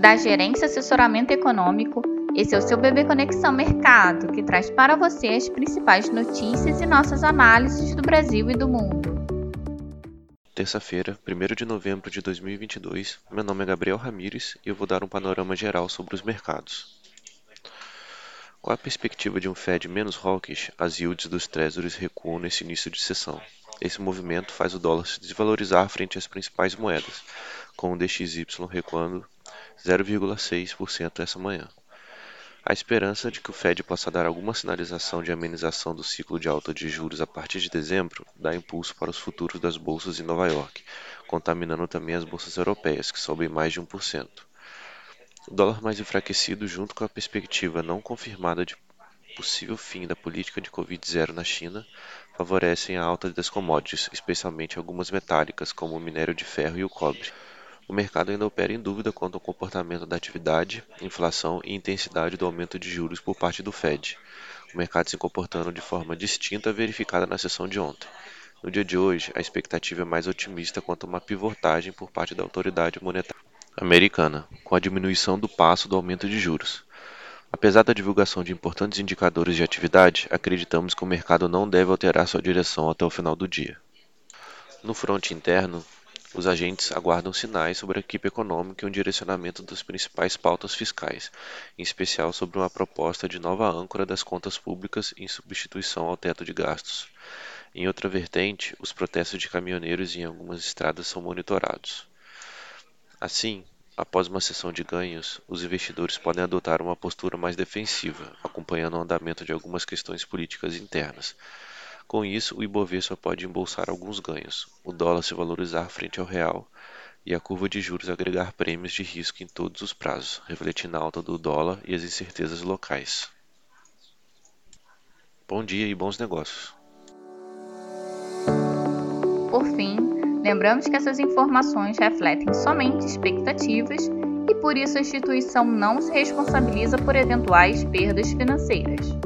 da Gerência Assessoramento Econômico. Esse é o seu Bebê Conexão Mercado, que traz para você as principais notícias e nossas análises do Brasil e do mundo. Terça-feira, 1 de novembro de 2022, meu nome é Gabriel Ramires e eu vou dar um panorama geral sobre os mercados. Com a perspectiva de um Fed menos hawkish, as yields dos Treasuries recuam nesse início de sessão. Esse movimento faz o dólar se desvalorizar frente às principais moedas, com o DXY recuando 0,6% essa manhã. A esperança de que o Fed possa dar alguma sinalização de amenização do ciclo de alta de juros a partir de dezembro dá impulso para os futuros das bolsas em Nova York, contaminando também as bolsas europeias, que sobem mais de 1%. O dólar mais enfraquecido, junto com a perspectiva não confirmada de possível fim da política de Covid-0 na China, favorecem a alta das commodities, especialmente algumas metálicas, como o minério de ferro e o cobre. O mercado ainda opera em dúvida quanto ao comportamento da atividade, inflação e intensidade do aumento de juros por parte do Fed, o mercado se comportando de forma distinta verificada na sessão de ontem. No dia de hoje, a expectativa é mais otimista quanto a uma pivotagem por parte da autoridade monetária americana, com a diminuição do passo do aumento de juros. Apesar da divulgação de importantes indicadores de atividade, acreditamos que o mercado não deve alterar sua direção até o final do dia. No fronte interno, os agentes aguardam sinais sobre a equipe econômica e um direcionamento das principais pautas fiscais, em especial sobre uma proposta de nova âncora das contas públicas em substituição ao teto de gastos. Em outra vertente, os protestos de caminhoneiros em algumas estradas são monitorados. Assim, após uma sessão de ganhos, os investidores podem adotar uma postura mais defensiva, acompanhando o andamento de algumas questões políticas internas. Com isso, o Ibovespa pode embolsar alguns ganhos, o dólar se valorizar frente ao real e a curva de juros agregar prêmios de risco em todos os prazos, refletindo a alta do dólar e as incertezas locais. Bom dia e bons negócios. Por fim, lembramos que essas informações refletem somente expectativas e por isso a instituição não se responsabiliza por eventuais perdas financeiras.